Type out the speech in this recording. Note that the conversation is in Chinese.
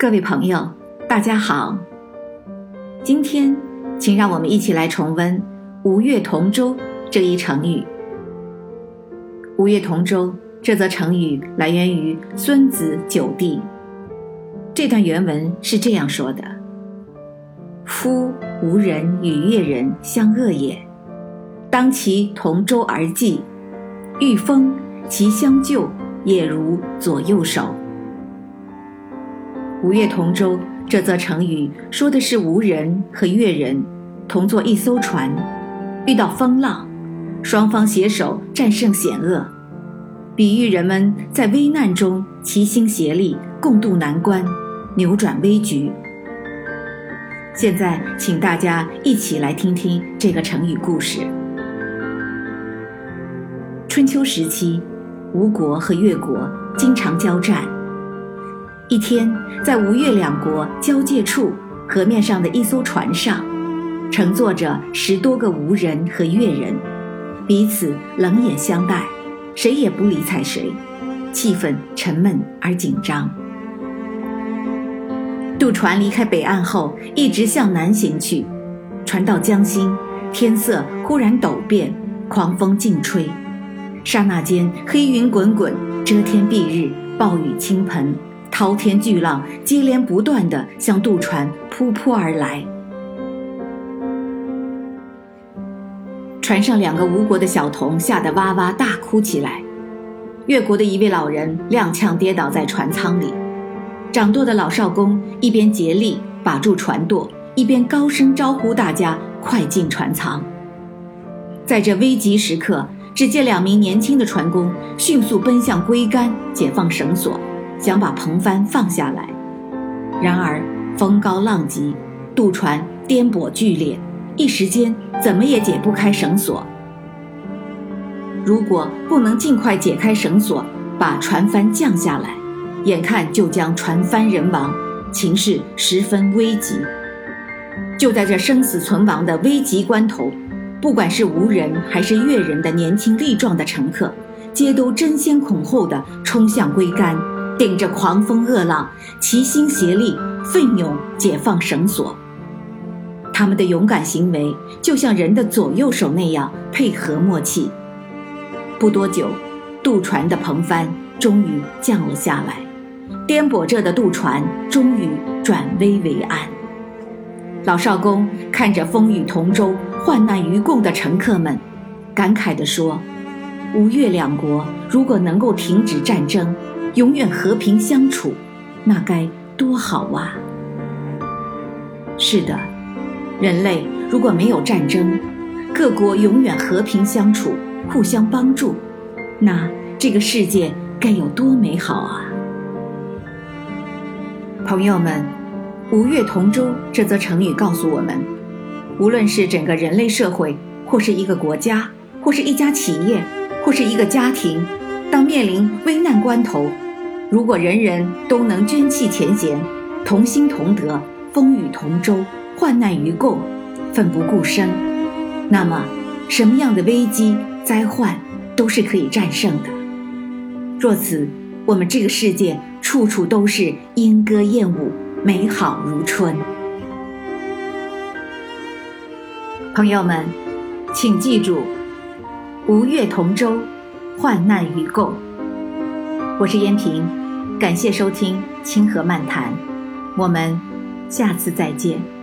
各位朋友，大家好。今天，请让我们一起来重温“吴越同舟”这一成语。“吴越同舟”这则成语来源于《孙子九地》。这段原文是这样说的：“夫吴人与越人相恶也，当其同舟而济，遇风其相救，也如左右手。”吴越同舟这则成语说的是吴人和越人同坐一艘船，遇到风浪，双方携手战胜险恶，比喻人们在危难中齐心协力，共度难关，扭转危局。现在，请大家一起来听听这个成语故事。春秋时期，吴国和越国经常交战。一天，在吴越两国交界处，河面上的一艘船上，乘坐着十多个吴人和越人，彼此冷眼相待，谁也不理睬谁，气氛沉闷而紧张。渡船离开北岸后，一直向南行去，船到江心，天色忽然陡变，狂风劲吹，刹那间黑云滚滚，遮天蔽日，暴雨倾盆。滔天巨浪接连不断地向渡船扑扑而来，船上两个吴国的小童吓得哇哇大哭起来。越国的一位老人踉跄跌倒在船舱里，掌舵的老少公一边竭力把住船舵，一边高声招呼大家快进船舱。在这危急时刻，只见两名年轻的船工迅速奔向桅杆，解放绳索。想把篷帆放下来，然而风高浪急，渡船颠簸剧烈，一时间怎么也解不开绳索。如果不能尽快解开绳索，把船帆降下来，眼看就将船翻人亡，情势十分危急。就在这生死存亡的危急关头，不管是吴人还是越人的年轻力壮的乘客，皆都争先恐后地冲向桅杆。顶着狂风恶浪，齐心协力，奋勇解放绳索。他们的勇敢行为，就像人的左右手那样配合默契。不多久，渡船的篷帆终于降了下来，颠簸着的渡船终于转危为安。老少公看着风雨同舟、患难与共的乘客们，感慨地说：“吴越两国如果能够停止战争。”永远和平相处，那该多好啊！是的，人类如果没有战争，各国永远和平相处，互相帮助，那这个世界该有多美好啊！朋友们，“吴越同舟”这则成语告诉我们，无论是整个人类社会，或是一个国家，或是一家企业，或是一个家庭。当面临危难关头，如果人人都能捐弃前嫌，同心同德，风雨同舟，患难与共，奋不顾身，那么什么样的危机灾患都是可以战胜的。若此，我们这个世界处处都是莺歌燕舞，美好如春。朋友们，请记住，吴越同舟。患难与共，我是燕平，感谢收听清河漫谈，我们下次再见。